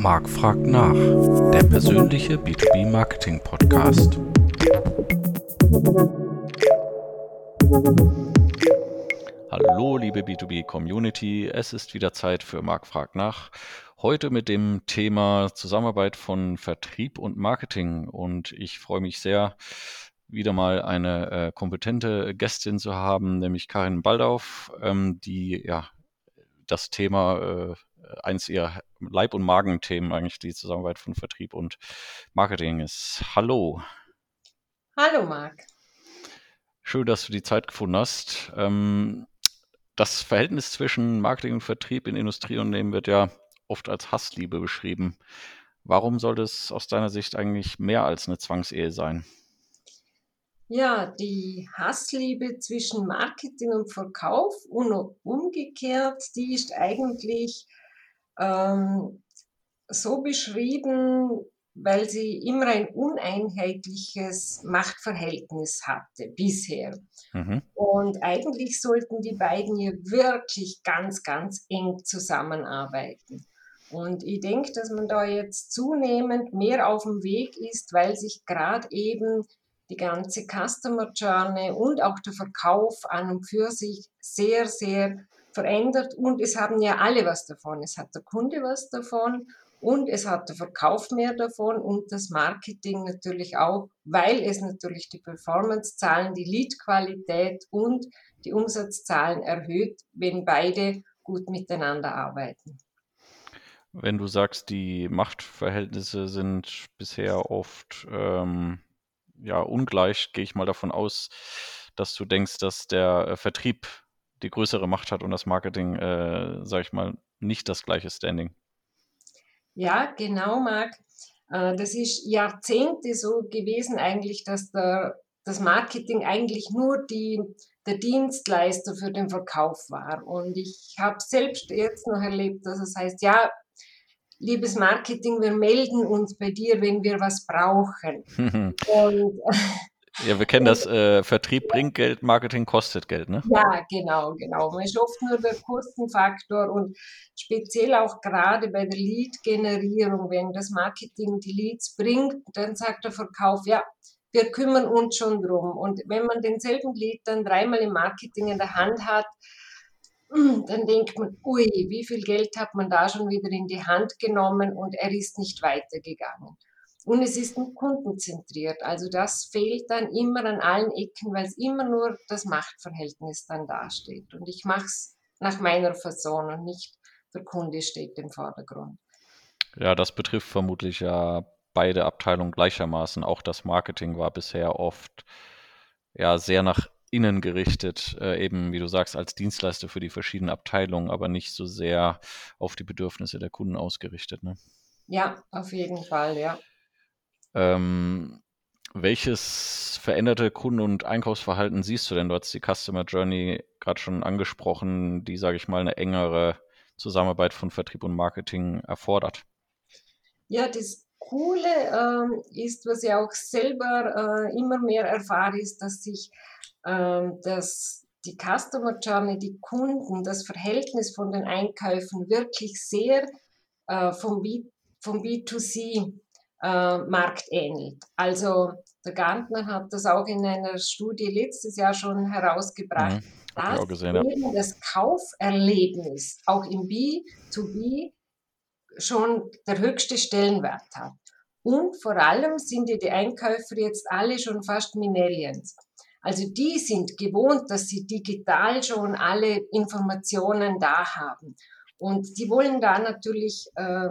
Marc fragt nach, der persönliche B2B Marketing Podcast. Hallo liebe B2B Community, es ist wieder Zeit für Marc fragt nach. Heute mit dem Thema Zusammenarbeit von Vertrieb und Marketing und ich freue mich sehr, wieder mal eine äh, kompetente Gästin zu haben, nämlich Karin Baldauf, ähm, die ja das Thema, äh, eins ihrer Leib- und Magenthemen eigentlich, die Zusammenarbeit von Vertrieb und Marketing ist. Hallo. Hallo Marc. Schön, dass du die Zeit gefunden hast. Ähm, das Verhältnis zwischen Marketing und Vertrieb in Industrieunternehmen wird ja oft als Hassliebe beschrieben. Warum sollte es aus deiner Sicht eigentlich mehr als eine Zwangsehe sein? Ja, die Hassliebe zwischen Marketing und Verkauf und umgekehrt, die ist eigentlich ähm, so beschrieben, weil sie immer ein uneinheitliches Machtverhältnis hatte bisher. Mhm. Und eigentlich sollten die beiden hier wirklich ganz, ganz eng zusammenarbeiten. Und ich denke, dass man da jetzt zunehmend mehr auf dem Weg ist, weil sich gerade eben die ganze Customer Journey und auch der Verkauf an und für sich sehr, sehr verändert. Und es haben ja alle was davon. Es hat der Kunde was davon und es hat der Verkauf mehr davon und das Marketing natürlich auch, weil es natürlich die Performance-Zahlen, die Lead-Qualität und die Umsatzzahlen erhöht, wenn beide gut miteinander arbeiten. Wenn du sagst, die Machtverhältnisse sind bisher oft ähm, ja, ungleich, gehe ich mal davon aus, dass du denkst, dass der äh, Vertrieb die größere Macht hat und das Marketing, äh, sage ich mal, nicht das gleiche Standing. Ja, genau, Marc. Äh, das ist Jahrzehnte so gewesen eigentlich, dass der, das Marketing eigentlich nur die, der Dienstleister für den Verkauf war. Und ich habe selbst jetzt noch erlebt, dass es heißt, ja, liebes Marketing, wir melden uns bei dir, wenn wir was brauchen. Und, ja, wir kennen das, äh, Vertrieb bringt Geld, Marketing kostet Geld, ne? Ja, genau, genau. Man ist oft nur der Kostenfaktor und speziell auch gerade bei der Lead-Generierung, wenn das Marketing die Leads bringt, dann sagt der Verkauf, ja, wir kümmern uns schon drum. Und wenn man denselben Lead dann dreimal im Marketing in der Hand hat, dann denkt man, ui, wie viel Geld hat man da schon wieder in die Hand genommen und er ist nicht weitergegangen. Und es ist nur kundenzentriert. Also das fehlt dann immer an allen Ecken, weil es immer nur das Machtverhältnis dann dasteht. Und ich mache es nach meiner Fasson und nicht der Kunde steht im Vordergrund. Ja, das betrifft vermutlich ja beide Abteilungen gleichermaßen. Auch das Marketing war bisher oft ja sehr nach innen gerichtet, äh, eben wie du sagst, als Dienstleister für die verschiedenen Abteilungen, aber nicht so sehr auf die Bedürfnisse der Kunden ausgerichtet. Ne? Ja, auf jeden Fall, ja. Ähm, welches veränderte Kunden- und Einkaufsverhalten siehst du denn? Du hast die Customer Journey gerade schon angesprochen, die, sage ich mal, eine engere Zusammenarbeit von Vertrieb und Marketing erfordert. Ja, das Coole äh, ist, was ich auch selber äh, immer mehr erfahre, ist, dass sich ähm, dass die Customer Journey, die Kunden, das Verhältnis von den Einkäufen wirklich sehr äh, vom, B, vom B2C äh, Markt ähnelt. Also der Gartner hat das auch in einer Studie letztes Jahr schon herausgebracht, mhm, dass gesehen, eben ja. das Kauferlebnis auch im B2B schon der höchste Stellenwert hat. Und vor allem sind ja die Einkäufer jetzt alle schon fast Millennials. Also die sind gewohnt, dass sie digital schon alle Informationen da haben. Und die wollen da natürlich äh,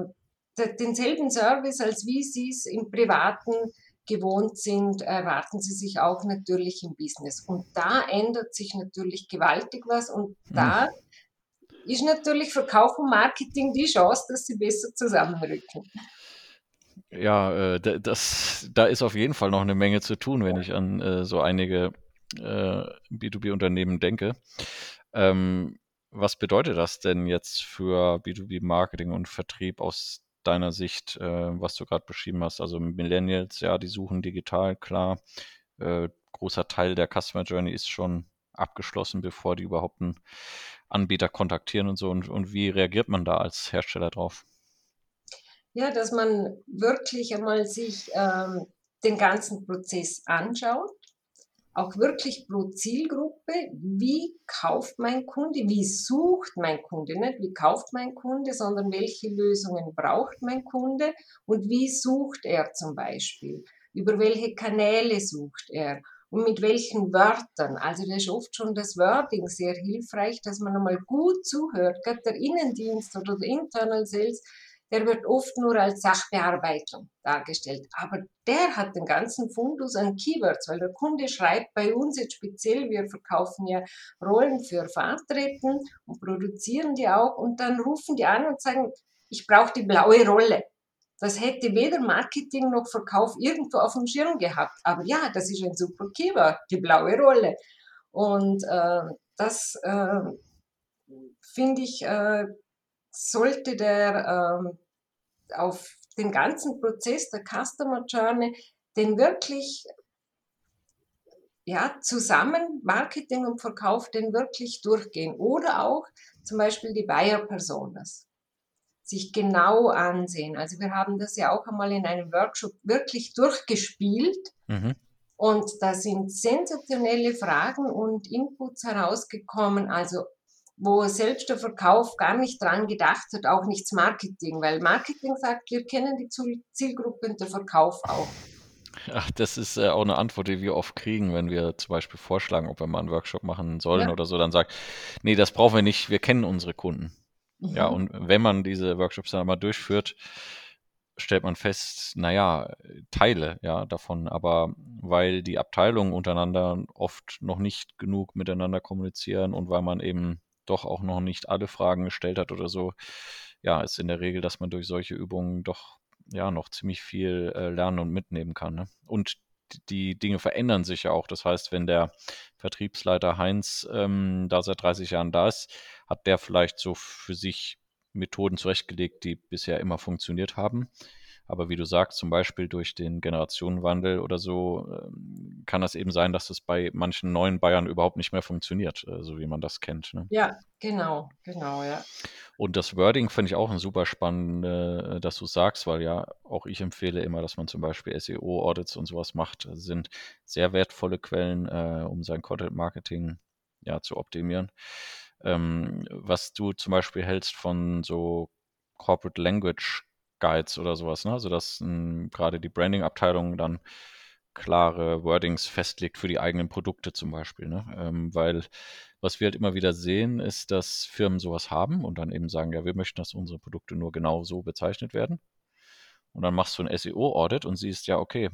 denselben Service, als wie sie es im Privaten gewohnt sind, erwarten sie sich auch natürlich im Business. Und da ändert sich natürlich gewaltig was und hm. da mhm. ist natürlich Verkauf und Marketing die Chance, dass sie besser zusammenrücken. Ja, äh, das, da ist auf jeden Fall noch eine Menge zu tun, wenn ich an äh, so einige äh, B2B-Unternehmen denke. Ähm, was bedeutet das denn jetzt für B2B-Marketing und Vertrieb aus deiner Sicht, äh, was du gerade beschrieben hast? Also Millennials, ja, die suchen digital, klar. Äh, großer Teil der Customer Journey ist schon abgeschlossen, bevor die überhaupt einen Anbieter kontaktieren und so. Und, und wie reagiert man da als Hersteller drauf? Ja, dass man wirklich einmal sich ähm, den ganzen Prozess anschaut, auch wirklich pro Zielgruppe, wie kauft mein Kunde, wie sucht mein Kunde, nicht wie kauft mein Kunde, sondern welche Lösungen braucht mein Kunde und wie sucht er zum Beispiel, über welche Kanäle sucht er und mit welchen Wörtern. Also da ist oft schon das Wording sehr hilfreich, dass man einmal gut zuhört. Gerade der Innendienst oder der Internal Sales, der wird oft nur als Sachbearbeitung dargestellt. Aber der hat den ganzen Fundus an Keywords, weil der Kunde schreibt bei uns jetzt speziell, wir verkaufen ja Rollen für Fahrtretten und produzieren die auch und dann rufen die an und sagen, ich brauche die blaue Rolle. Das hätte weder Marketing noch Verkauf irgendwo auf dem Schirm gehabt. Aber ja, das ist ein super Keyword, die blaue Rolle. Und äh, das äh, finde ich, äh, sollte der äh, auf den ganzen Prozess der Customer Journey den wirklich ja, zusammen Marketing und Verkauf den wirklich durchgehen. Oder auch zum Beispiel die Buyer Personas sich genau ansehen. Also wir haben das ja auch einmal in einem Workshop wirklich durchgespielt. Mhm. Und da sind sensationelle Fragen und Inputs herausgekommen, also wo selbst der Verkauf gar nicht dran gedacht hat, auch nichts Marketing, weil Marketing sagt, wir kennen die Zielgruppe und der Verkauf auch. Ach, das ist äh, auch eine Antwort, die wir oft kriegen, wenn wir zum Beispiel vorschlagen, ob wir mal einen Workshop machen sollen ja. oder so, dann sagt, nee, das brauchen wir nicht, wir kennen unsere Kunden. Mhm. Ja, und wenn man diese Workshops dann mal durchführt, stellt man fest, naja, Teile ja davon, aber weil die Abteilungen untereinander oft noch nicht genug miteinander kommunizieren und weil man eben doch auch noch nicht alle Fragen gestellt hat oder so, ja, ist in der Regel, dass man durch solche Übungen doch ja noch ziemlich viel äh, lernen und mitnehmen kann. Ne? Und die Dinge verändern sich ja auch. Das heißt, wenn der Vertriebsleiter Heinz ähm, da seit 30 Jahren da ist, hat der vielleicht so für sich Methoden zurechtgelegt, die bisher immer funktioniert haben. Aber wie du sagst, zum Beispiel durch den Generationenwandel oder so, ähm, kann das eben sein, dass das bei manchen neuen Bayern überhaupt nicht mehr funktioniert, äh, so wie man das kennt. Ne? Ja, genau, genau, ja. Und das Wording finde ich auch ein super spannend, äh, dass du sagst, weil ja auch ich empfehle immer, dass man zum Beispiel SEO-Audits und sowas macht. Das sind sehr wertvolle Quellen, äh, um sein Content-Marketing ja, zu optimieren. Ähm, was du zum Beispiel hältst von so Corporate Language Guides oder sowas, ne? Also dass hm, gerade die Branding-Abteilung dann klare Wordings festlegt für die eigenen Produkte zum Beispiel. Ne? Ähm, weil was wir halt immer wieder sehen, ist, dass Firmen sowas haben und dann eben sagen, ja, wir möchten, dass unsere Produkte nur genau so bezeichnet werden. Und dann machst du ein SEO-Audit und siehst, ja, okay,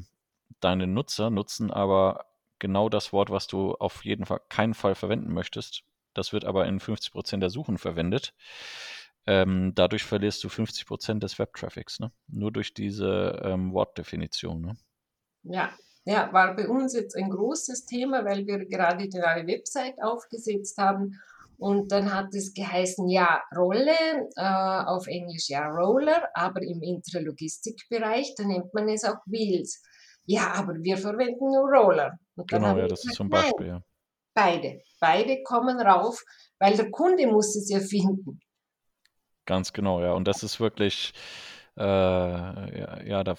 deine Nutzer nutzen aber genau das Wort, was du auf jeden Fall keinen Fall verwenden möchtest. Das wird aber in 50 Prozent der Suchen verwendet. Ähm, dadurch verlierst du 50 Prozent des Web-Traffics, ne? Nur durch diese ähm, Wortdefinition. Ne? Ja, ja, war bei uns jetzt ein großes Thema, weil wir gerade die neue Website aufgesetzt haben. Und dann hat es geheißen, ja, Rolle, äh, auf Englisch ja Roller, aber im Intralogistikbereich, da nennt man es auch Wheels. Ja, aber wir verwenden nur Roller. genau, ja, das gesagt, ist zum Beispiel, nein, ja. Beide, beide kommen rauf, weil der Kunde muss es ja finden. Ganz genau, ja. Und das ist wirklich, äh, ja, ja, da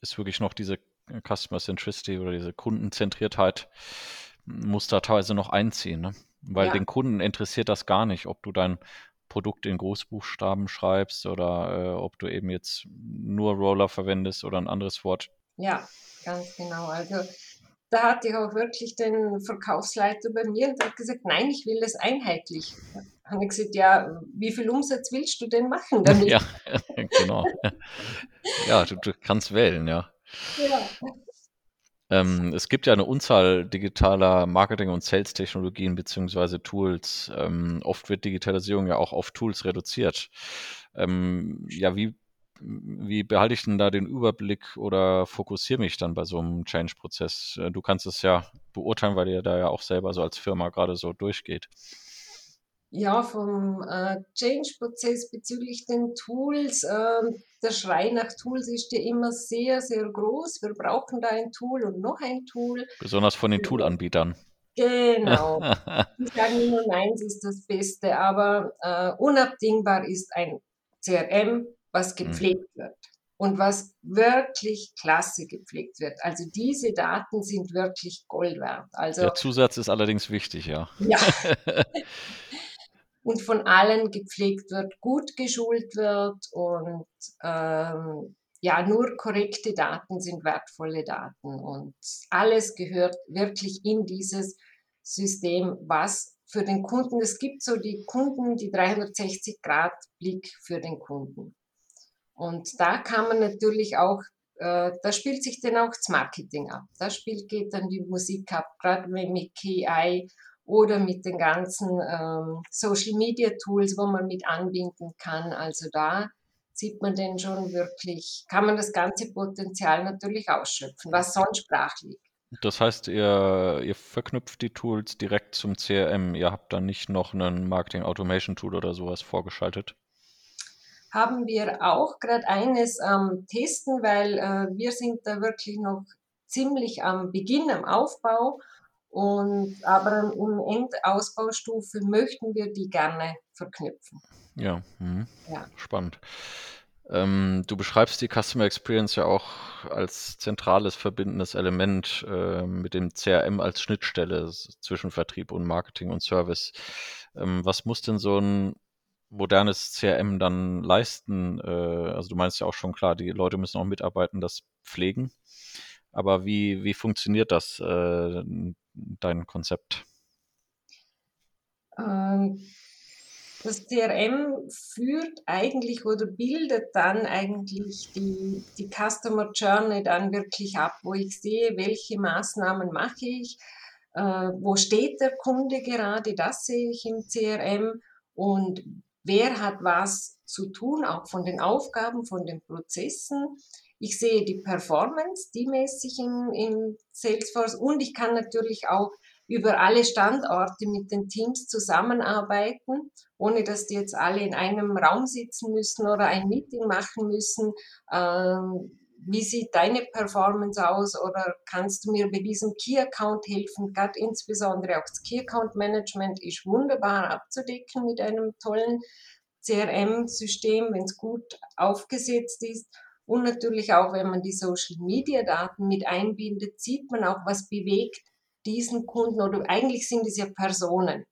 ist wirklich noch diese Customer Centricity oder diese Kundenzentriertheit muss da teilweise noch einziehen, ne? Weil ja. den Kunden interessiert das gar nicht, ob du dein Produkt in Großbuchstaben schreibst oder äh, ob du eben jetzt nur Roller verwendest oder ein anderes Wort. Ja, ganz genau. Also da hatte ich auch wirklich den Verkaufsleiter bei mir und hat gesagt, nein, ich will das einheitlich. Habe ich gesagt, ja, wie viel Umsatz willst du denn machen damit? Ja, genau. ja, du, du kannst wählen, ja. Ja. Ähm, es gibt ja eine Unzahl digitaler Marketing- und Sales-Technologien bzw. Tools. Ähm, oft wird Digitalisierung ja auch auf Tools reduziert. Ähm, ja, wie wie behalte ich denn da den Überblick oder fokussiere mich dann bei so einem Change-Prozess? Äh, du kannst es ja beurteilen, weil ihr da ja auch selber so als Firma gerade so durchgeht. Ja, vom äh, Change-Prozess bezüglich den Tools. Äh, der Schrei nach Tools ist ja immer sehr, sehr groß. Wir brauchen da ein Tool und noch ein Tool. Besonders von den Tool-Anbietern. Genau. Die sagen immer, meins ist das Beste, aber äh, unabdingbar ist ein CRM, was mhm. gepflegt mhm. wird. und was wirklich klasse gepflegt wird. Also diese Daten sind wirklich Gold wert. Also, Der Zusatz ist allerdings wichtig, ja. Ja. und von allen gepflegt wird, gut geschult wird und ähm, ja, nur korrekte Daten sind wertvolle Daten und alles gehört wirklich in dieses System, was für den Kunden, es gibt so die Kunden, die 360-Grad-Blick für den Kunden. Und da kann man natürlich auch, äh, da spielt sich dann auch das Marketing ab. Da spielt, geht dann die Musik ab, gerade mit KI oder mit den ganzen ähm, Social Media Tools, wo man mit anbinden kann. Also da sieht man denn schon wirklich, kann man das ganze Potenzial natürlich ausschöpfen, was sonst brach liegt. Das heißt, ihr, ihr verknüpft die Tools direkt zum CRM. Ihr habt dann nicht noch ein Marketing Automation Tool oder sowas vorgeschaltet? haben wir auch gerade eines am Testen, weil äh, wir sind da wirklich noch ziemlich am Beginn, am Aufbau. Und aber im Endausbaustufe möchten wir die gerne verknüpfen. Ja, mhm. ja. spannend. Ähm, du beschreibst die Customer Experience ja auch als zentrales verbindendes Element äh, mit dem CRM als Schnittstelle zwischen Vertrieb und Marketing und Service. Ähm, was muss denn so ein modernes CRM dann leisten? Äh, also du meinst ja auch schon klar, die Leute müssen auch mitarbeiten, das pflegen. Aber wie, wie funktioniert das, äh, dein Konzept? Ähm, das CRM führt eigentlich oder bildet dann eigentlich die, die Customer Journey dann wirklich ab, wo ich sehe, welche Maßnahmen mache ich, äh, wo steht der Kunde gerade, das sehe ich im CRM und wer hat was zu tun, auch von den Aufgaben, von den Prozessen. Ich sehe die Performance, die messe ich in, in Salesforce und ich kann natürlich auch über alle Standorte mit den Teams zusammenarbeiten, ohne dass die jetzt alle in einem Raum sitzen müssen oder ein Meeting machen müssen. Ähm, wie sieht deine Performance aus oder kannst du mir bei diesem Key Account helfen? Gerade insbesondere auch das Key Account Management ist wunderbar abzudecken mit einem tollen CRM-System, wenn es gut aufgesetzt ist. Und natürlich auch, wenn man die Social Media Daten mit einbindet, sieht man auch, was bewegt diesen Kunden oder eigentlich sind es ja Personen.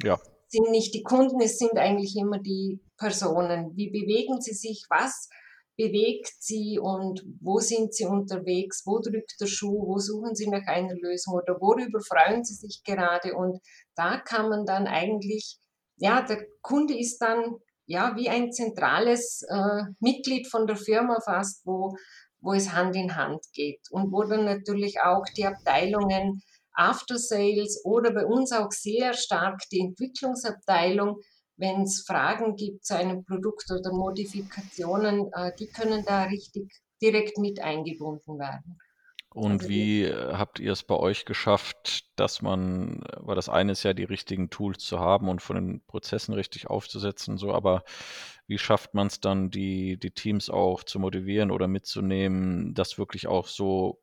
Ja. Sind nicht die Kunden, es sind eigentlich immer die Personen. Wie bewegen sie sich? Was bewegt sie und wo sind sie unterwegs, wo drückt der Schuh, wo suchen sie nach einer Lösung oder worüber freuen sie sich gerade und da kann man dann eigentlich, ja, der Kunde ist dann ja wie ein zentrales äh, Mitglied von der Firma fast, wo, wo es Hand in Hand geht und wo dann natürlich auch die Abteilungen After Sales oder bei uns auch sehr stark die Entwicklungsabteilung wenn es Fragen gibt zu einem Produkt oder Modifikationen, äh, die können da richtig direkt mit eingebunden werden. Und also wie äh, habt ihr es bei euch geschafft, dass man, weil das eine ist ja, die richtigen Tools zu haben und von den Prozessen richtig aufzusetzen, so, aber wie schafft man es dann, die, die Teams auch zu motivieren oder mitzunehmen, das wirklich auch so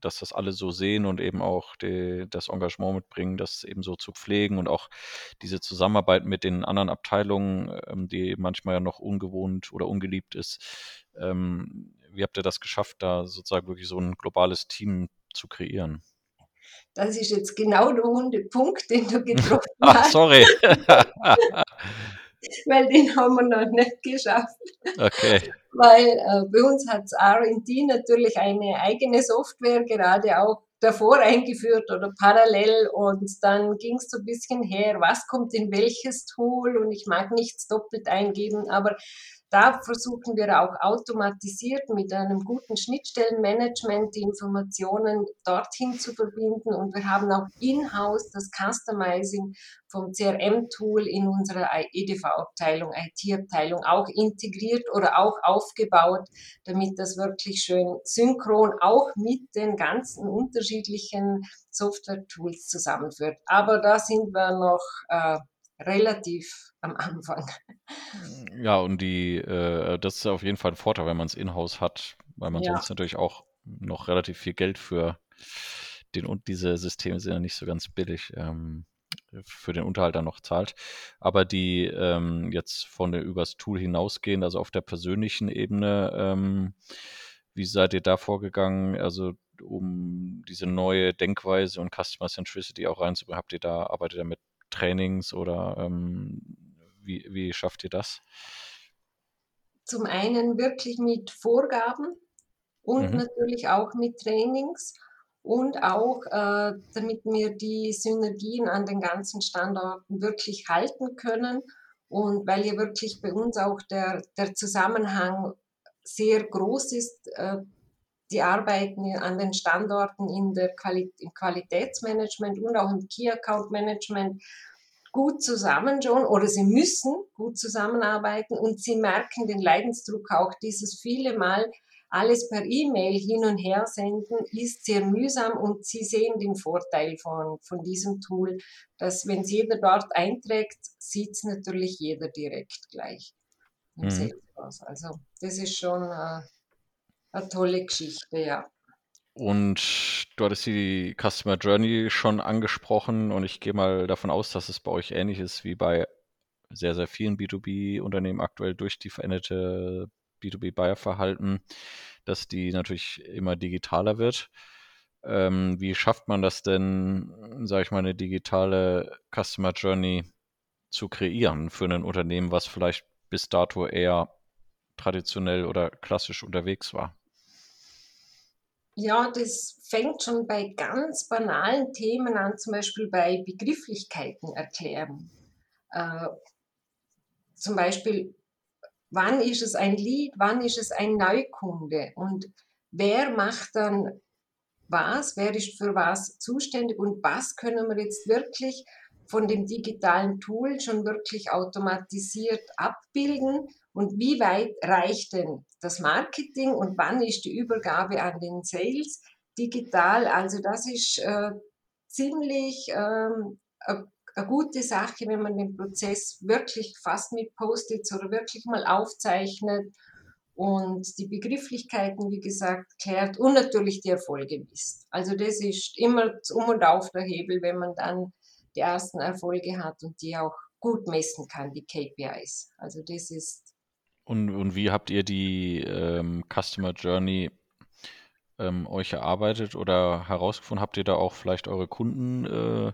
dass das alle so sehen und eben auch die, das Engagement mitbringen, das eben so zu pflegen und auch diese Zusammenarbeit mit den anderen Abteilungen, ähm, die manchmal ja noch ungewohnt oder ungeliebt ist. Ähm, wie habt ihr das geschafft, da sozusagen wirklich so ein globales Team zu kreieren? Das ist jetzt genau der runde Punkt, den du getroffen Ach, hast. sorry. Weil den haben wir noch nicht geschafft. Okay weil äh, bei uns hat RD natürlich eine eigene Software gerade auch davor eingeführt oder parallel und dann ging es so ein bisschen her, was kommt in welches Tool und ich mag nichts doppelt eingeben, aber da versuchen wir auch automatisiert mit einem guten Schnittstellenmanagement die Informationen dorthin zu verbinden. Und wir haben auch in-house das Customizing vom CRM-Tool in unserer EDV-Abteilung, IT-Abteilung auch integriert oder auch aufgebaut, damit das wirklich schön synchron auch mit den ganzen unterschiedlichen Software-Tools zusammenführt. Aber da sind wir noch äh, relativ am Anfang. Ja, und die, äh, das ist auf jeden Fall ein Vorteil, wenn man es in-house hat, weil man ja. sonst natürlich auch noch relativ viel Geld für den und diese Systeme sind ja nicht so ganz billig. Ähm, für den Unterhalt dann noch zahlt, aber die ähm, jetzt von der übers Tool hinausgehen, also auf der persönlichen Ebene, ähm, wie seid ihr da vorgegangen? Also um diese neue Denkweise und Customer Centricity auch reinzubringen, habt ihr da, arbeitet ihr mit Trainings oder ähm, wie, wie schafft ihr das? Zum einen wirklich mit Vorgaben und mhm. natürlich auch mit Trainings und auch, äh, damit wir die Synergien an den ganzen Standorten wirklich halten können und weil ja wirklich bei uns auch der, der Zusammenhang sehr groß ist, äh, die arbeiten an den Standorten in der Quali im Qualitätsmanagement und auch im Key Account Management gut zusammen schon oder sie müssen gut zusammenarbeiten und sie merken den Leidensdruck auch dieses viele Mal alles per E-Mail hin und her senden ist sehr mühsam und Sie sehen den Vorteil von, von diesem Tool, dass wenn es jeder dort einträgt, sieht es natürlich jeder direkt gleich mhm. Also das ist schon äh, eine tolle Geschichte, ja. Und du hattest die Customer Journey schon angesprochen und ich gehe mal davon aus, dass es bei euch ähnlich ist wie bei sehr, sehr vielen B2B-Unternehmen aktuell durch die veränderte B2B-Buyer-Verhalten, dass die natürlich immer digitaler wird. Ähm, wie schafft man das denn, sage ich mal, eine digitale Customer Journey zu kreieren für ein Unternehmen, was vielleicht bis dato eher traditionell oder klassisch unterwegs war? Ja, das fängt schon bei ganz banalen Themen an, zum Beispiel bei Begrifflichkeiten erklären. Äh, zum Beispiel, wann ist es ein Lied, wann ist es ein Neukunde und wer macht dann was, wer ist für was zuständig und was können wir jetzt wirklich von dem digitalen Tool schon wirklich automatisiert abbilden und wie weit reicht denn das Marketing und wann ist die Übergabe an den Sales digital? Also das ist äh, ziemlich ähm, eine gute Sache, wenn man den Prozess wirklich fast mit Post-its oder wirklich mal aufzeichnet und die Begrifflichkeiten, wie gesagt, klärt und natürlich die Erfolge misst. Also das ist immer um und auf der Hebel, wenn man dann die ersten Erfolge hat und die auch gut messen kann, die KPIs. Also das ist. Und, und wie habt ihr die ähm, Customer Journey ähm, euch erarbeitet oder herausgefunden? Habt ihr da auch vielleicht eure Kunden äh,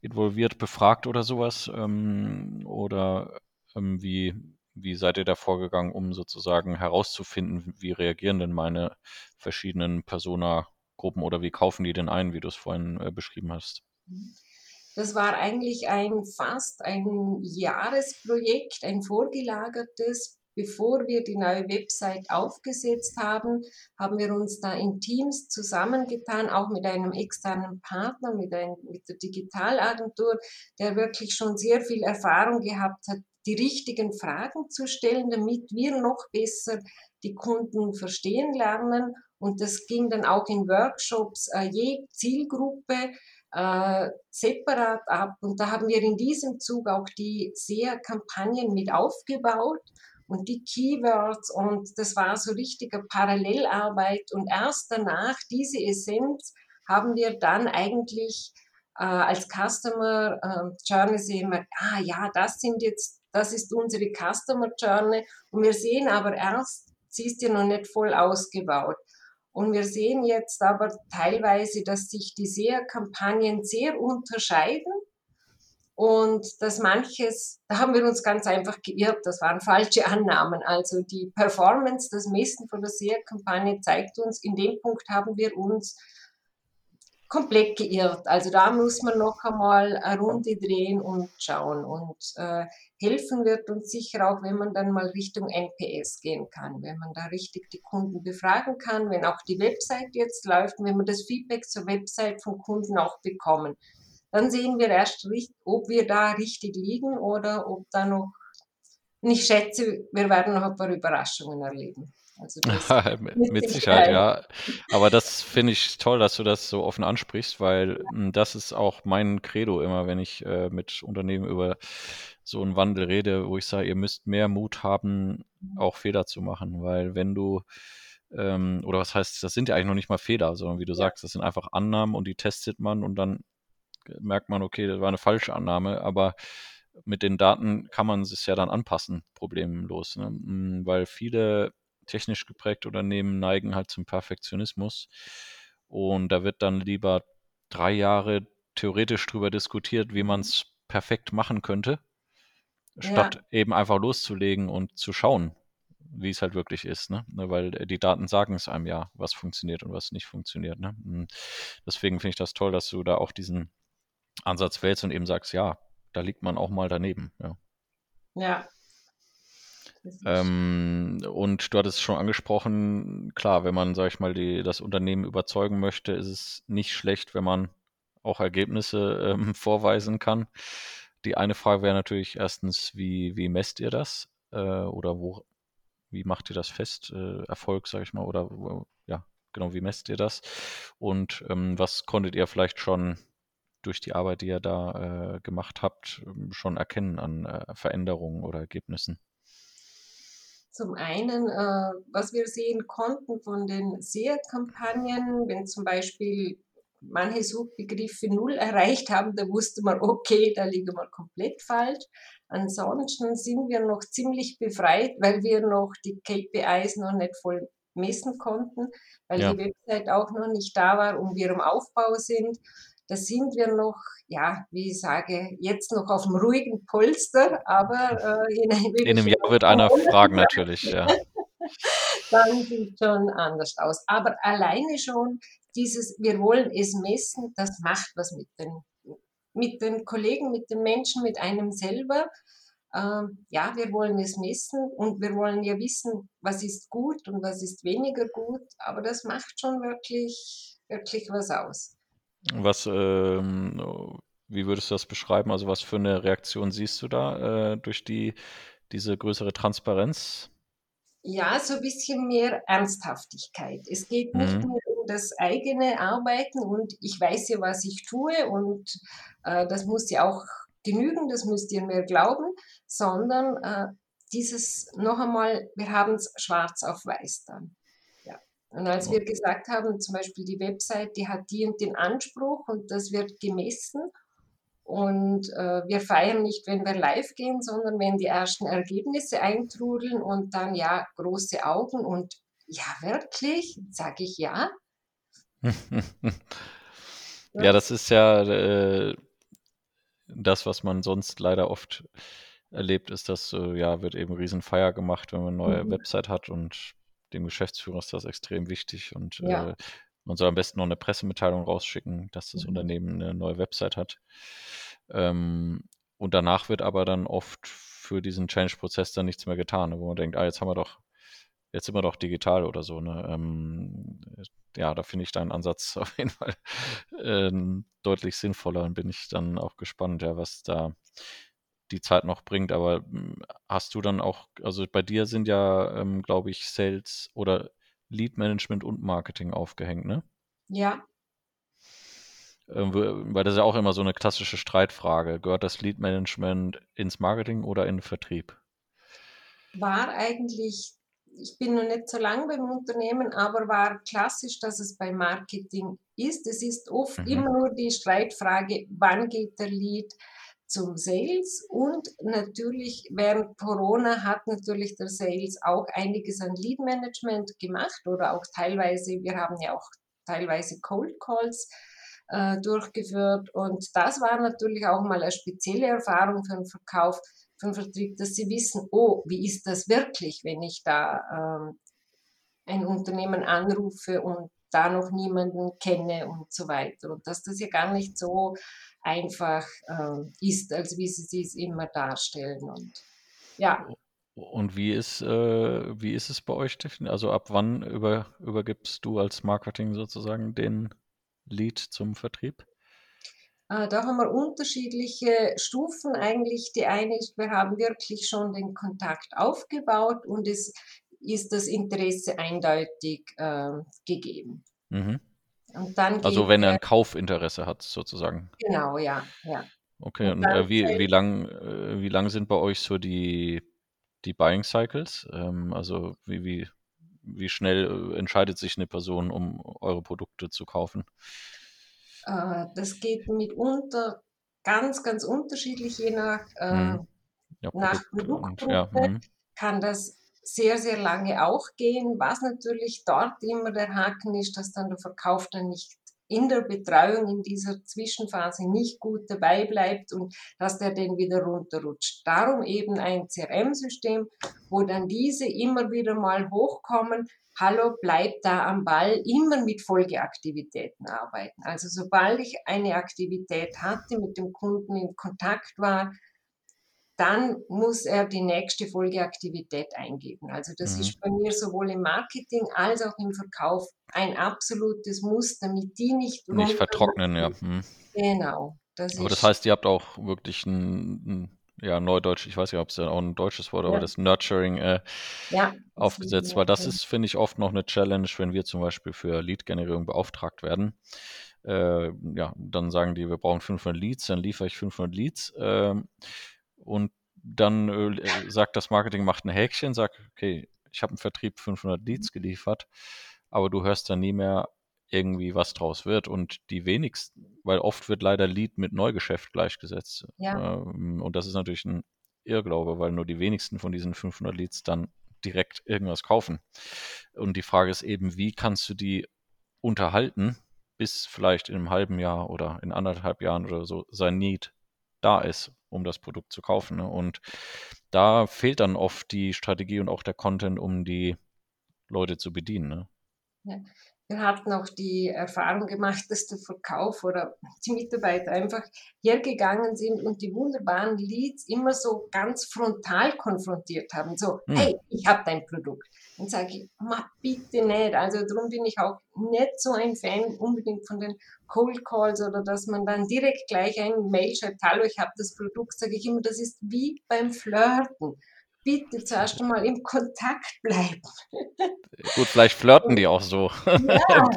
involviert, befragt oder sowas? Ähm, oder ähm, wie, wie seid ihr da vorgegangen, um sozusagen herauszufinden, wie reagieren denn meine verschiedenen Persona-Gruppen oder wie kaufen die denn ein, wie du es vorhin äh, beschrieben hast? Das war eigentlich ein fast ein Jahresprojekt, ein vorgelagertes Bevor wir die neue Website aufgesetzt haben, haben wir uns da in Teams zusammengetan, auch mit einem externen Partner, mit, ein, mit der Digitalagentur, der wirklich schon sehr viel Erfahrung gehabt hat, die richtigen Fragen zu stellen, damit wir noch besser die Kunden verstehen lernen. Und das ging dann auch in Workshops, äh, je Zielgruppe äh, separat ab. Und da haben wir in diesem Zug auch die SEA-Kampagnen mit aufgebaut und die Keywords und das war so richtige Parallelarbeit. Und erst danach diese Essenz haben wir dann eigentlich äh, als Customer äh, Journey sehen wir, ah ja, das sind jetzt, das ist unsere Customer Journey. Und wir sehen aber erst, sie ist ja noch nicht voll ausgebaut. Und wir sehen jetzt aber teilweise, dass sich die SEA-Kampagnen sehr unterscheiden und dass manches, da haben wir uns ganz einfach geirrt, das waren falsche Annahmen. Also die Performance, das Messen von der SEA-Kampagne zeigt uns, in dem Punkt haben wir uns komplett geirrt. Also da muss man noch einmal eine Runde drehen und schauen. Und äh, helfen wird uns sicher auch, wenn man dann mal Richtung NPS gehen kann, wenn man da richtig die Kunden befragen kann, wenn auch die Website jetzt läuft, wenn wir das Feedback zur Website vom Kunden auch bekommen dann sehen wir erst, ob wir da richtig liegen oder ob da noch, und ich schätze, wir werden noch ein paar Überraschungen erleben. Also mit, mit Sicherheit, ja. Aber das finde ich toll, dass du das so offen ansprichst, weil. Hm, das ist auch mein Credo immer, wenn ich äh, mit Unternehmen über so einen Wandel rede, wo ich sage, ihr müsst mehr Mut haben, mhm. auch Fehler zu machen, weil wenn du ähm, oder was heißt, das sind ja eigentlich noch nicht mal Fehler, sondern wie du sagst, das sind einfach Annahmen und die testet man und dann merkt man, okay, das war eine falsche Annahme, aber mit den Daten kann man es ja dann anpassen, problemlos, ne? Mm, weil viele technisch geprägte Unternehmen neigen halt zum Perfektionismus und da wird dann lieber drei Jahre theoretisch drüber diskutiert, wie man es perfekt machen könnte, statt ja. eben einfach loszulegen und zu schauen, wie es halt wirklich ist, ne? ne weil die Daten sagen es einem ja, was funktioniert und was nicht funktioniert. Ne? Hm. Deswegen finde ich das toll, dass du da auch diesen Ansatz wählst und eben sagst, ja, da liegt man auch mal daneben. Ja. ja. Ähm, und du hattest es schon angesprochen, klar, wenn man, sag ich mal, die, das Unternehmen überzeugen möchte, ist es nicht schlecht, wenn man auch Ergebnisse ähm, vorweisen kann. Die eine Frage wäre natürlich erstens, wie, wie messt ihr das? Äh, oder wo, wie macht ihr das fest? Äh, Erfolg, sag ich mal, oder ja, genau, wie messt ihr das? Und ähm, was konntet ihr vielleicht schon durch die Arbeit, die ihr da äh, gemacht habt, ähm, schon erkennen an äh, Veränderungen oder Ergebnissen? Zum einen, äh, was wir sehen konnten von den SEA-Kampagnen, wenn zum Beispiel manche Suchbegriffe null erreicht haben, da wusste man, okay, da liegen wir komplett falsch. Ansonsten sind wir noch ziemlich befreit, weil wir noch die KPIs noch nicht voll messen konnten, weil ja. die Website auch noch nicht da war und wir im Aufbau sind. Da sind wir noch, ja, wie ich sage, jetzt noch auf dem ruhigen Polster, aber äh, in, in einem Jahr wird einer fragen natürlich, ja. Dann sieht schon anders aus. Aber alleine schon dieses, wir wollen es messen, das macht was mit den, mit den Kollegen, mit den Menschen, mit einem selber. Ähm, ja, wir wollen es messen und wir wollen ja wissen, was ist gut und was ist weniger gut, aber das macht schon wirklich, wirklich was aus. Was, ähm, wie würdest du das beschreiben? Also was für eine Reaktion siehst du da äh, durch die, diese größere Transparenz? Ja, so ein bisschen mehr Ernsthaftigkeit. Es geht nicht mhm. nur um das eigene Arbeiten und ich weiß ja, was ich tue und äh, das muss ja auch genügen, das müsst ihr mir glauben, sondern äh, dieses noch einmal, wir haben es schwarz auf weiß dann. Und als wir gesagt haben, zum Beispiel die Website, die hat die und den Anspruch und das wird gemessen. Und äh, wir feiern nicht, wenn wir live gehen, sondern wenn die ersten Ergebnisse eintrudeln und dann ja große Augen und ja, wirklich, sage ich ja. ja, das ist ja äh, das, was man sonst leider oft erlebt, ist, dass äh, ja, wird eben Riesenfeier gemacht, wenn man eine neue mhm. Website hat und dem Geschäftsführer ist das extrem wichtig und ja. äh, man soll am besten noch eine Pressemitteilung rausschicken, dass das mhm. Unternehmen eine neue Website hat. Ähm, und danach wird aber dann oft für diesen Change-Prozess dann nichts mehr getan, wo man denkt, ah, jetzt haben wir doch, jetzt sind wir doch digital oder so. Ne? Ähm, ja, da finde ich deinen Ansatz auf jeden Fall äh, deutlich sinnvoller und bin ich dann auch gespannt, ja, was da die Zeit noch bringt. Aber hm, hast du dann auch, also bei dir sind ja, ähm, glaube ich, Sales oder Lead Management und Marketing aufgehängt, ne? Ja. Ähm, weil das ist ja auch immer so eine klassische Streitfrage. Gehört das Lead Management ins Marketing oder in den Vertrieb? War eigentlich, ich bin noch nicht so lange beim Unternehmen, aber war klassisch, dass es beim Marketing ist. Es ist oft mhm. immer nur die Streitfrage, wann geht der Lead zum Sales. Und natürlich während Corona hat natürlich der Sales auch einiges an Lead Management gemacht oder auch teilweise, wir haben ja auch teilweise Cold Calls äh, durchgeführt. Und das war natürlich auch mal eine spezielle Erfahrung für den Verkauf, für den Vertrieb, dass sie wissen, oh, wie ist das wirklich, wenn ich da ähm, ein Unternehmen anrufe und da noch niemanden kenne und so weiter. Und dass das ja gar nicht so einfach äh, ist, als wie sie es immer darstellen. Und ja. Und wie ist, äh, wie ist es bei euch, Also ab wann über, übergibst du als Marketing sozusagen den Lead zum Vertrieb? Äh, da haben wir unterschiedliche Stufen eigentlich. Die eine ist, wir haben wirklich schon den Kontakt aufgebaut und es ist das Interesse eindeutig äh, gegeben. Mhm. Und dann also wenn er ein Kaufinteresse hat, sozusagen. Genau, ja, ja. Okay, und, und äh, wie, wie lang, äh, wie lang sind bei euch so die, die Buying Cycles? Ähm, also wie, wie, wie schnell äh, entscheidet sich eine Person, um eure Produkte zu kaufen? Äh, das geht mitunter ganz, ganz unterschiedlich, je nach, Mhm. Ja, nach Produkt und ja, Produktgruppe mhm. kann das sehr, sehr lange auch gehen. Was natürlich dort immer der Haken ist, dass dann der Verkauf dann nicht in der Betreuung in dieser Zwischenphase nicht gut dabei bleibt und dass der dann wieder runterrutscht. Darum eben ein CRM-System, wo dann diese immer wieder mal hochkommen. Hallo, bleib da am Ball, immer mit Folgeaktivitäten arbeiten. Also sobald ich eine Aktivität hatte, mit dem Kunden in Kontakt war, dann muss er die nächste Folgeaktivität eingeben. Also das Mhm. ist bei mir sowohl im Marketing als auch im Verkauf ein absolutes Muss, damit die nicht Nicht vertrocknen, ja. Mhm. Genau, das Aber das heißt, ihr habt auch wirklich ein, ein ja, Neudeutsch, ich weiß nicht, ob es da auch ein deutsches Wort, aber ja, das Nurturing äh, ja, aufgesetzt, weil das ja, ist, finde ich, oft noch eine Challenge, wenn wir zum Beispiel für Lead-Generierung beauftragt werden. Äh, ja, dann sagen die, wir brauchen 500 Leads, dann liefere ich 500 Leads ähm, und dann äh, sagt das Marketing, macht ein Häkchen, sagt, okay, ich habe im Vertrieb 500 Leads geliefert, aber du hörst dann nie mehr irgendwie, was draus wird. Und die wenigsten, weil oft wird leider Lead mit Neugeschäft gleichgesetzt. ja, Ähm, und das ist natürlich ein Irrglaube, weil nur die wenigsten von diesen 500 Leads dann direkt irgendwas kaufen. Und die Frage ist eben, wie kannst du die unterhalten, bis vielleicht in einem halben Jahr oder in anderthalb Jahren oder so sein Need da ist, um das Produkt zu kaufen. Ne? Und da fehlt dann oft die Strategie und auch der Content, um die Leute zu bedienen. Ne? ja. Wir hatten auch die Erfahrung gemacht, dass der Verkauf oder die Mitarbeiter einfach hergegangen sind und die wunderbaren Leads immer so ganz frontal konfrontiert haben. So, Hm. hey, ich habe dein Produkt. Dann sage ich, ma bitte nicht. Also darum bin ich auch nicht so ein Fan unbedingt von den Cold Calls oder dass man dann direkt gleich ein Mail schreibt, hallo, ich habe das Produkt, sage ich immer, das ist wie beim Flirten. Bitte zuerst einmal im Kontakt bleiben. Gut, vielleicht flirten die auch so. Ja,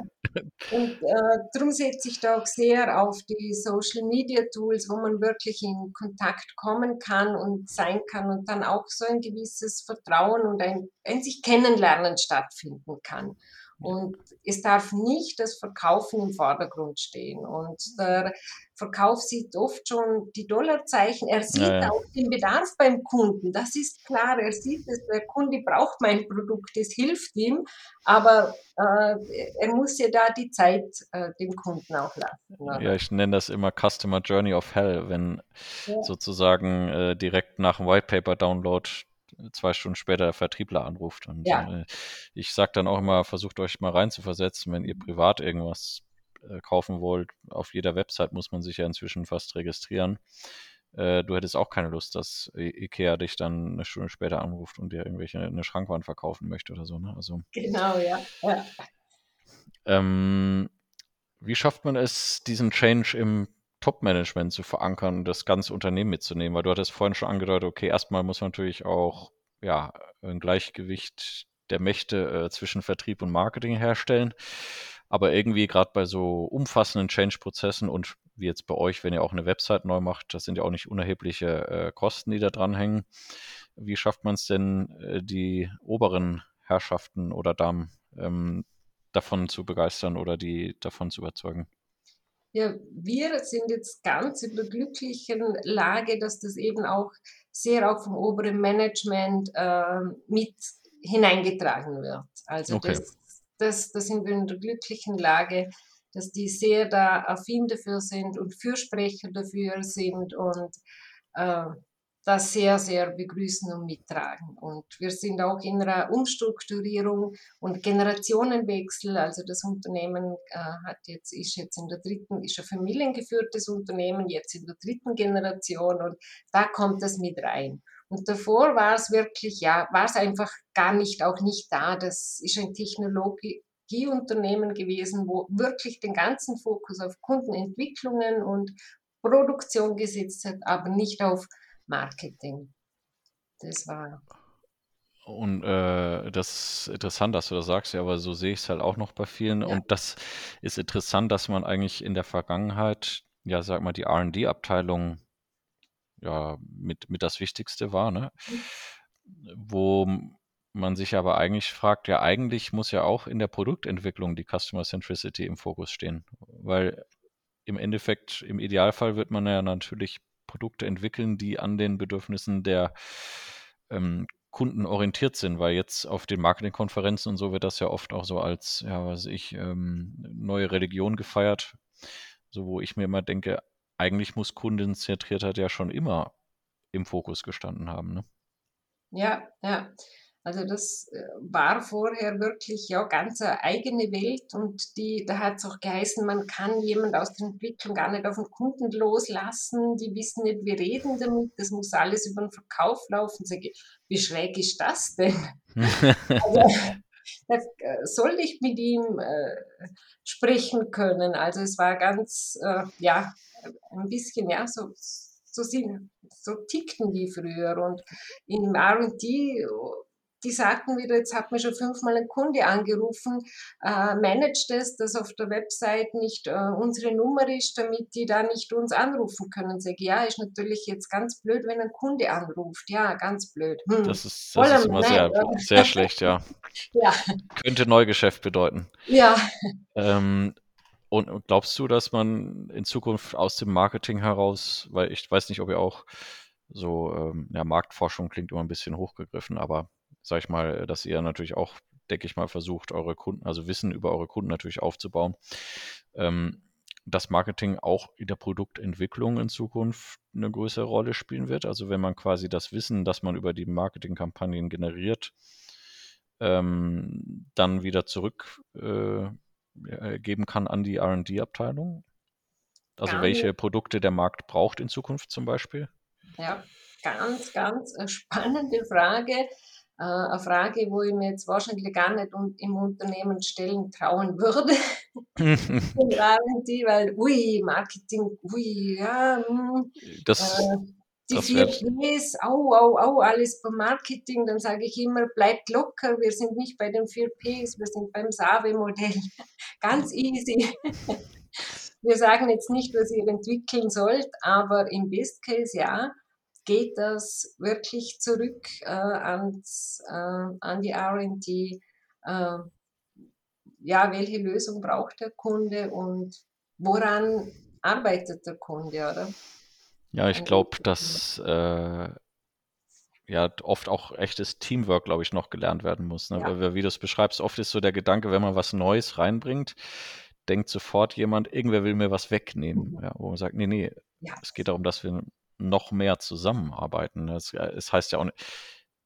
und äh, darum setze ich da auch sehr auf die Social Media Tools, wo man wirklich in Kontakt kommen kann und sein kann und dann auch so ein gewisses Vertrauen und ein, ein sich kennenlernen stattfinden kann. Und es darf nicht das Verkaufen im Vordergrund stehen. Und der Verkauf sieht oft schon die Dollarzeichen. Er sieht Ja, ja. auch den Bedarf beim Kunden. Das ist klar. Er sieht es, der Kunde braucht mein Produkt, es hilft ihm. Aber äh, er muss ja da die Zeit äh, dem Kunden auch lassen. Oder? Ja, ich nenne das immer Customer Journey of Hell, wenn Ja. sozusagen äh, direkt nach dem White Paper Download zwei Stunden später der Vertriebler anruft. Und Ja. äh, ich sage dann auch immer, versucht euch mal reinzuversetzen, wenn ihr privat irgendwas äh, kaufen wollt. Auf jeder Website muss man sich ja inzwischen fast registrieren. Äh, du hättest auch keine Lust, dass I- Ikea dich dann eine Stunde später anruft und dir irgendwelche eine Schrankwand verkaufen möchte oder so. Ne? Also Genau, ja. ja. ähm, wie schafft man es, diesen Change im Top-Management zu verankern und das ganze Unternehmen mitzunehmen? Weil du hattest vorhin schon angedeutet, okay, erstmal muss man natürlich auch ja, ein Gleichgewicht der Mächte äh, zwischen Vertrieb und Marketing herstellen. Aber irgendwie gerade bei so umfassenden Change-Prozessen und wie jetzt bei euch, wenn ihr auch eine Website neu macht, das sind ja auch nicht unerhebliche äh, Kosten, die da dranhängen. Wie schafft man es denn, äh, die oberen Herrschaften oder Damen ähm, davon zu begeistern oder die davon zu überzeugen? Ja, wir sind jetzt ganz in der glücklichen Lage, dass das eben auch sehr auch vom oberen Management äh, mit hineingetragen wird. Also Okay. das, das, da sind wir in der glücklichen Lage, dass die sehr da affin dafür sind und Fürsprecher dafür sind und äh, das sehr, sehr begrüßen und mittragen. Und wir sind auch in einer Umstrukturierung und Generationenwechsel. Also das Unternehmen äh, hat jetzt, ist jetzt in der dritten, ist ein familiengeführtes Unternehmen, jetzt in der dritten Generation und da kommt das mit rein. Und davor war es wirklich, ja, war es einfach gar nicht, auch nicht da. Das ist ein Technologieunternehmen gewesen, wo wirklich den ganzen Fokus auf Kundenentwicklungen und Produktion gesetzt hat, aber nicht auf Marketing. Das war. Und äh, das ist interessant, dass du das sagst, ja, aber so sehe ich es halt auch noch bei vielen. Ja. Und das ist interessant, dass man eigentlich in der Vergangenheit, ja, sag mal, die RD-Abteilung ja mit, mit das Wichtigste war, ne? Wo man sich aber eigentlich fragt, ja, eigentlich muss ja auch in der Produktentwicklung die Customer Centricity im Fokus stehen. Weil im Endeffekt, im Idealfall wird man ja natürlich Produkte entwickeln, die an den Bedürfnissen der ähm, Kunden orientiert sind, weil jetzt auf den Marketingkonferenzen und so wird das ja oft auch so als, ja, was ich, ähm, neue Religion gefeiert. So, wo ich mir immer denke, eigentlich muss Kundenzentriertheit ja schon immer im Fokus gestanden haben. Ne? Ja, ja. Also das äh, war vorher wirklich ja ganz eine eigene Welt und die, da hat es auch geheißen, man kann jemand aus der Entwicklung gar nicht auf den Kunden loslassen, die wissen nicht, wie reden damit, das muss alles über den Verkauf laufen. Sag ich, wie schräg ist das denn? also, da äh, sollte ich mit ihm äh, sprechen können. Also es war ganz, äh, ja, ein bisschen, ja, so, so, sind, so tickten die früher. Und im R&D die sagten wieder, jetzt hat mir schon fünfmal ein Kunde angerufen, äh, managt es, dass auf der Website nicht äh, unsere Nummer ist, damit die da nicht uns anrufen können. Sag ich, ja, ist natürlich jetzt ganz blöd, wenn ein Kunde anruft. Ja, ganz blöd. Hm. Das ist, das ist immer sehr, sehr schlecht, ja. ja. Könnte Neugeschäft bedeuten. Ja. Ähm, und glaubst du, dass man in Zukunft aus dem Marketing heraus, weil ich weiß nicht, ob ihr auch so, ähm, ja, Marktforschung klingt immer ein bisschen hochgegriffen, aber sag ich mal, dass ihr natürlich auch, denke ich mal, versucht, eure Kunden, also Wissen über eure Kunden natürlich aufzubauen. Ähm, dass Marketing auch in der Produktentwicklung in Zukunft eine größere Rolle spielen wird. Also wenn man quasi das Wissen, das man über die Marketingkampagnen generiert, ähm, dann wieder zurückgeben äh, kann an die RD-Abteilung. Also Gar welche. Produkte der Markt braucht in Zukunft zum Beispiel? Ja, ganz, ganz spannende Frage. Äh, eine Frage, wo ich mir jetzt wahrscheinlich gar nicht im Unternehmen stellen trauen würde. weil, ui, Marketing, ui, ja, hm, das, äh, die das vier Ps, au, au, au, alles beim Marketing, dann sage ich immer, bleibt locker, wir sind nicht bei den vier Ps, wir sind beim Save-Modell. Ganz easy. wir sagen jetzt nicht, was ihr entwickeln sollt, aber im Best Case ja geht das wirklich zurück äh, ans, äh, an die RD. Äh, ja, welche Lösung braucht der Kunde und woran arbeitet der Kunde, oder? Ja, ich glaube, dass äh, ja oft auch echtes Teamwork, glaube ich, noch gelernt werden muss. Ne? Ja. Weil, wie du es beschreibst, oft ist so der Gedanke, wenn man was Neues reinbringt, denkt sofort jemand, irgendwer will mir was wegnehmen. Mhm. Ja, wo man sagt, nee, nee, ja. es geht darum, dass wir noch mehr zusammenarbeiten. Es, äh, es heißt ja auch,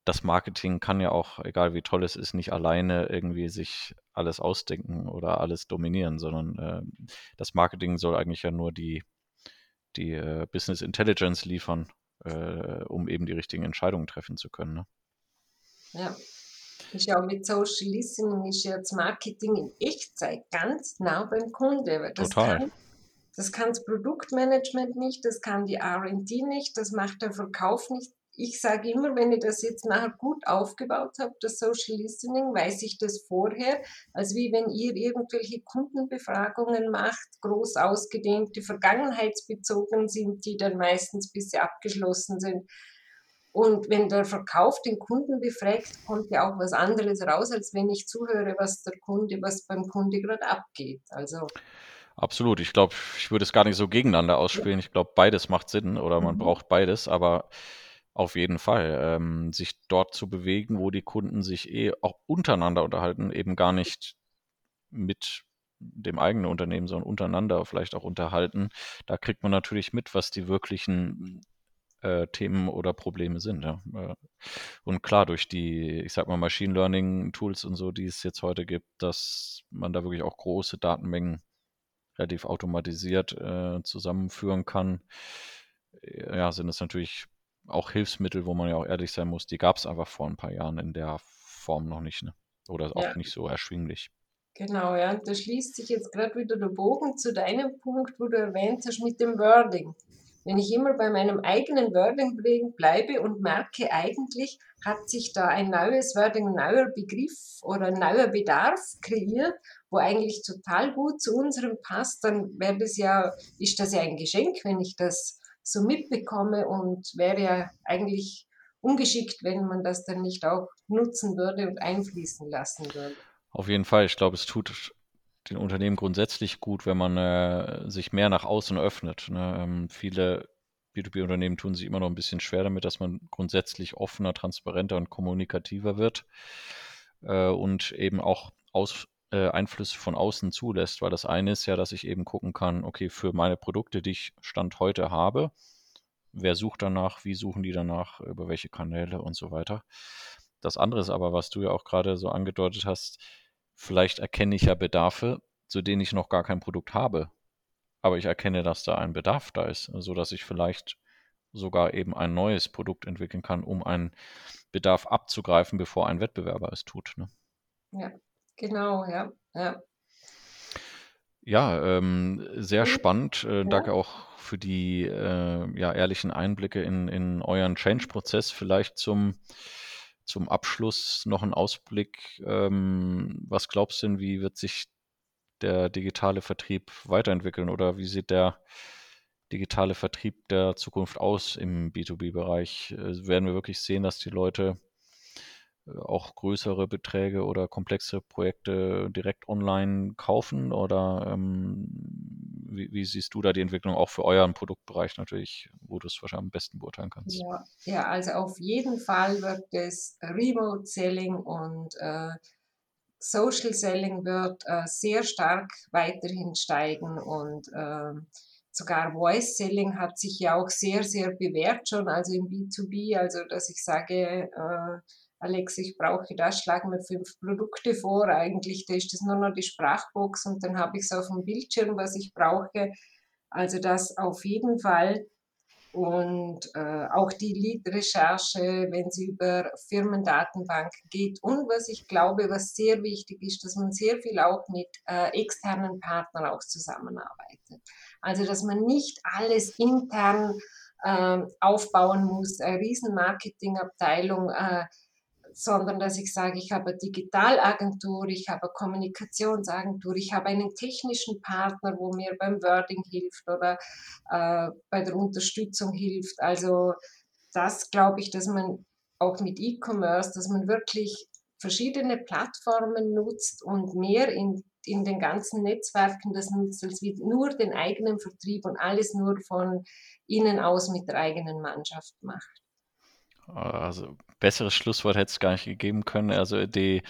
das Marketing kann ja auch, egal wie toll es ist, nicht alleine irgendwie sich alles ausdenken oder alles dominieren, sondern äh, das Marketing soll eigentlich ja nur die, die äh, Business Intelligence liefern, äh, um eben die richtigen Entscheidungen treffen zu können. Ne? Ja. Ist ja auch mit Social Listening ist ja das Marketing in Echtzeit ganz nah beim Kunde. Total. Kann, das kann das Produktmanagement nicht, das kann die RD nicht, das macht der Verkauf nicht. Ich sage immer, wenn ich das jetzt nachher gut aufgebaut habe, das Social Listening, weiß ich das vorher, als wie wenn ihr irgendwelche Kundenbefragungen macht, groß ausgedehnte, vergangenheitsbezogen sind, die dann meistens bis sie abgeschlossen sind. Und wenn der Verkauf den Kunden befragt, kommt ja auch was anderes raus, als wenn ich zuhöre, was der Kunde, was beim Kunde gerade abgeht. Also Absolut. Ich glaube, ich würde es gar nicht so gegeneinander ausspielen. Ich glaube, beides macht Sinn oder man mhm. braucht beides, aber auf jeden Fall, ähm, sich dort zu bewegen, wo die Kunden sich eh auch untereinander unterhalten, eben gar nicht mit dem eigenen Unternehmen, sondern untereinander vielleicht auch unterhalten. Da kriegt man natürlich mit, was die wirklichen äh, Themen oder Probleme sind. Ja. Äh, und klar, durch die, ich sag mal, Machine Learning Tools und so, die es jetzt heute gibt, dass man da wirklich auch große Datenmengen relativ automatisiert äh, zusammenführen kann, äh, ja, sind es natürlich auch Hilfsmittel, wo man ja auch ehrlich sein muss, die gab es einfach vor ein paar Jahren in der Form noch nicht, ne? Oder auch ja. nicht so erschwinglich. Genau, ja. Und da schließt sich jetzt gerade wieder der Bogen zu deinem Punkt, wo du erwähnt hast mit dem Wording. Wenn ich immer bei meinem eigenen Wording bleibe und merke, eigentlich hat sich da ein neues Wording, ein neuer Begriff oder ein neuer Bedarf kreiert, wo eigentlich total gut zu unserem passt, dann wäre das ja, ist das ja ein Geschenk, wenn ich das so mitbekomme und wäre ja eigentlich ungeschickt, wenn man das dann nicht auch nutzen würde und einfließen lassen würde. Auf jeden Fall. Ich glaube, es tut den Unternehmen grundsätzlich gut, wenn man äh, sich mehr nach außen öffnet. Ne? Ähm, viele B2B-Unternehmen tun sich immer noch ein bisschen schwer damit, dass man grundsätzlich offener, transparenter und kommunikativer wird äh, und eben auch aus, äh, Einflüsse von außen zulässt, weil das eine ist ja, dass ich eben gucken kann, okay, für meine Produkte, die ich Stand heute habe, wer sucht danach, wie suchen die danach, über welche Kanäle und so weiter. Das andere ist aber, was du ja auch gerade so angedeutet hast, vielleicht erkenne ich ja Bedarfe, zu denen ich noch gar kein Produkt habe. Aber ich erkenne, dass da ein Bedarf da ist, sodass ich vielleicht sogar eben ein neues Produkt entwickeln kann, um einen Bedarf abzugreifen, bevor ein Wettbewerber es tut. Ne? Ja, genau, ja. Ja, ja ähm, sehr mhm. spannend. Äh, danke auch für die äh, ja, ehrlichen Einblicke in, in euren Change-Prozess. Vielleicht zum, zum Abschluss noch ein Ausblick. Ähm, was glaubst du denn, wie wird sich der digitale Vertrieb weiterentwickeln oder wie sieht der digitale Vertrieb der Zukunft aus im B2B-Bereich? Äh, werden wir wirklich sehen, dass die Leute auch größere Beträge oder komplexe Projekte direkt online kaufen? Oder ähm, wie, wie, siehst du da die Entwicklung auch für euren Produktbereich natürlich, wo du es wahrscheinlich am besten beurteilen kannst? Ja, ja also auf jeden Fall wird es Remote Selling und äh, Social Selling wird äh, sehr stark weiterhin steigen und äh, sogar Voice Selling hat sich ja auch sehr, sehr bewährt schon, also im B2B, also dass ich sage, äh, Alex, ich brauche das, schlag mir fünf Produkte vor. Eigentlich da ist das nur noch die Sprachbox und dann habe ich es auf dem Bildschirm, was ich brauche. Also das auf jeden Fall. Und äh, auch die Lead-Recherche, wenn sie über Firmendatenbank geht. Und was ich glaube, was sehr wichtig ist, dass man sehr viel auch mit äh, externen Partnern auch zusammenarbeitet. Also dass man nicht alles intern äh, aufbauen muss, eine riesen Marketingabteilung. Äh, sondern dass ich sage, ich habe eine Digitalagentur, ich habe eine Kommunikationsagentur, ich habe einen technischen Partner, wo mir beim Wording hilft oder äh, bei der Unterstützung hilft. Also das glaube ich, dass man auch mit E-Commerce, dass man wirklich verschiedene Plattformen nutzt und mehr in, in den ganzen Netzwerken das nutzt, als wie nur den eigenen Vertrieb und alles nur von innen aus mit der eigenen Mannschaft macht. Also besseres Schlusswort hätte es gar nicht gegeben können. Also die,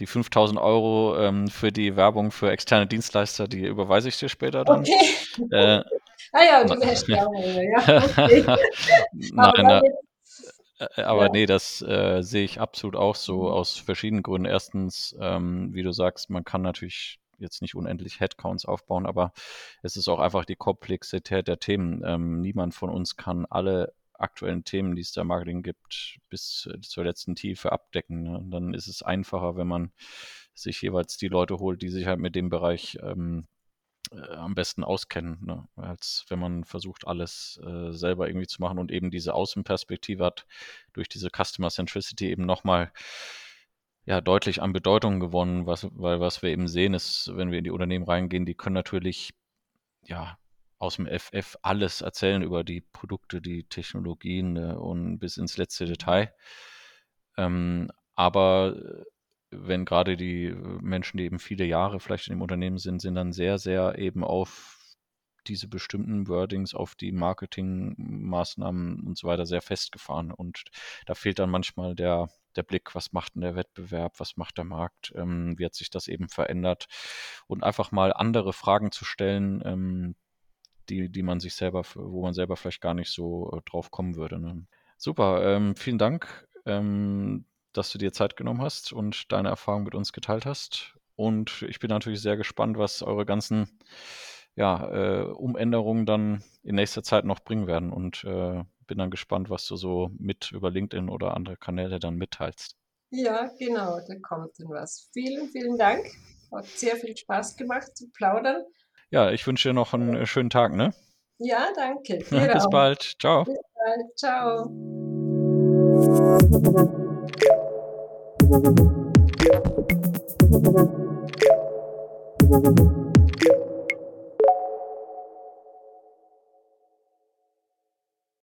die 5000 Euro ähm, für die Werbung für externe Dienstleister, die überweise ich dir später dann. Okay. Äh, ah ja, du wärst ja. Okay. Nein, aber, äh, aber ja. nee, das äh, sehe ich absolut auch so mhm. aus verschiedenen Gründen. Erstens, ähm, wie du sagst, man kann natürlich jetzt nicht unendlich Headcounts aufbauen, aber es ist auch einfach die Komplexität der Themen. Ähm, niemand von uns kann alle aktuellen Themen, die es da Marketing gibt, bis zur letzten Tiefe abdecken. Ne? Und dann ist es einfacher, wenn man sich jeweils die Leute holt, die sich halt mit dem Bereich ähm, äh, am besten auskennen, ne? als wenn man versucht, alles äh, selber irgendwie zu machen und eben diese Außenperspektive hat durch diese Customer Centricity eben nochmal ja, deutlich an Bedeutung gewonnen, was, weil was wir eben sehen ist, wenn wir in die Unternehmen reingehen, die können natürlich ja aus dem FF alles erzählen über die Produkte, die Technologien äh, und bis ins letzte. Detail. Ähm, aber äh, wenn gerade die äh, Menschen, die eben viele Jahre vielleicht in dem Unternehmen sind, sind dann sehr, sehr eben auf diese bestimmten Wordings, auf die Marketingmaßnahmen und so weiter sehr festgefahren. Und da fehlt dann manchmal der, der Blick, was macht denn der Wettbewerb, was macht der Markt, ähm, wie hat sich das eben verändert und einfach mal andere Fragen zu stellen, ähm, die, die man sich selber, wo man selber vielleicht gar nicht so äh, drauf kommen würde. Ne? Super, ähm, vielen Dank, ähm, dass du dir Zeit genommen hast und deine Erfahrung mit uns geteilt hast. Und ich bin natürlich sehr gespannt, was eure ganzen ja, äh, Umänderungen dann in nächster Zeit noch bringen werden und äh, bin dann gespannt, was du so mit über LinkedIn oder andere Kanäle dann mitteilst. Ja, genau, da kommt dann was. Vielen, vielen Dank. Hat sehr viel Spaß gemacht zu plaudern ja, ich wünsche dir noch einen äh, schönen Tag, ne? Ja, danke. Bis auch. bald. Ciao. Bis bald. Ciao.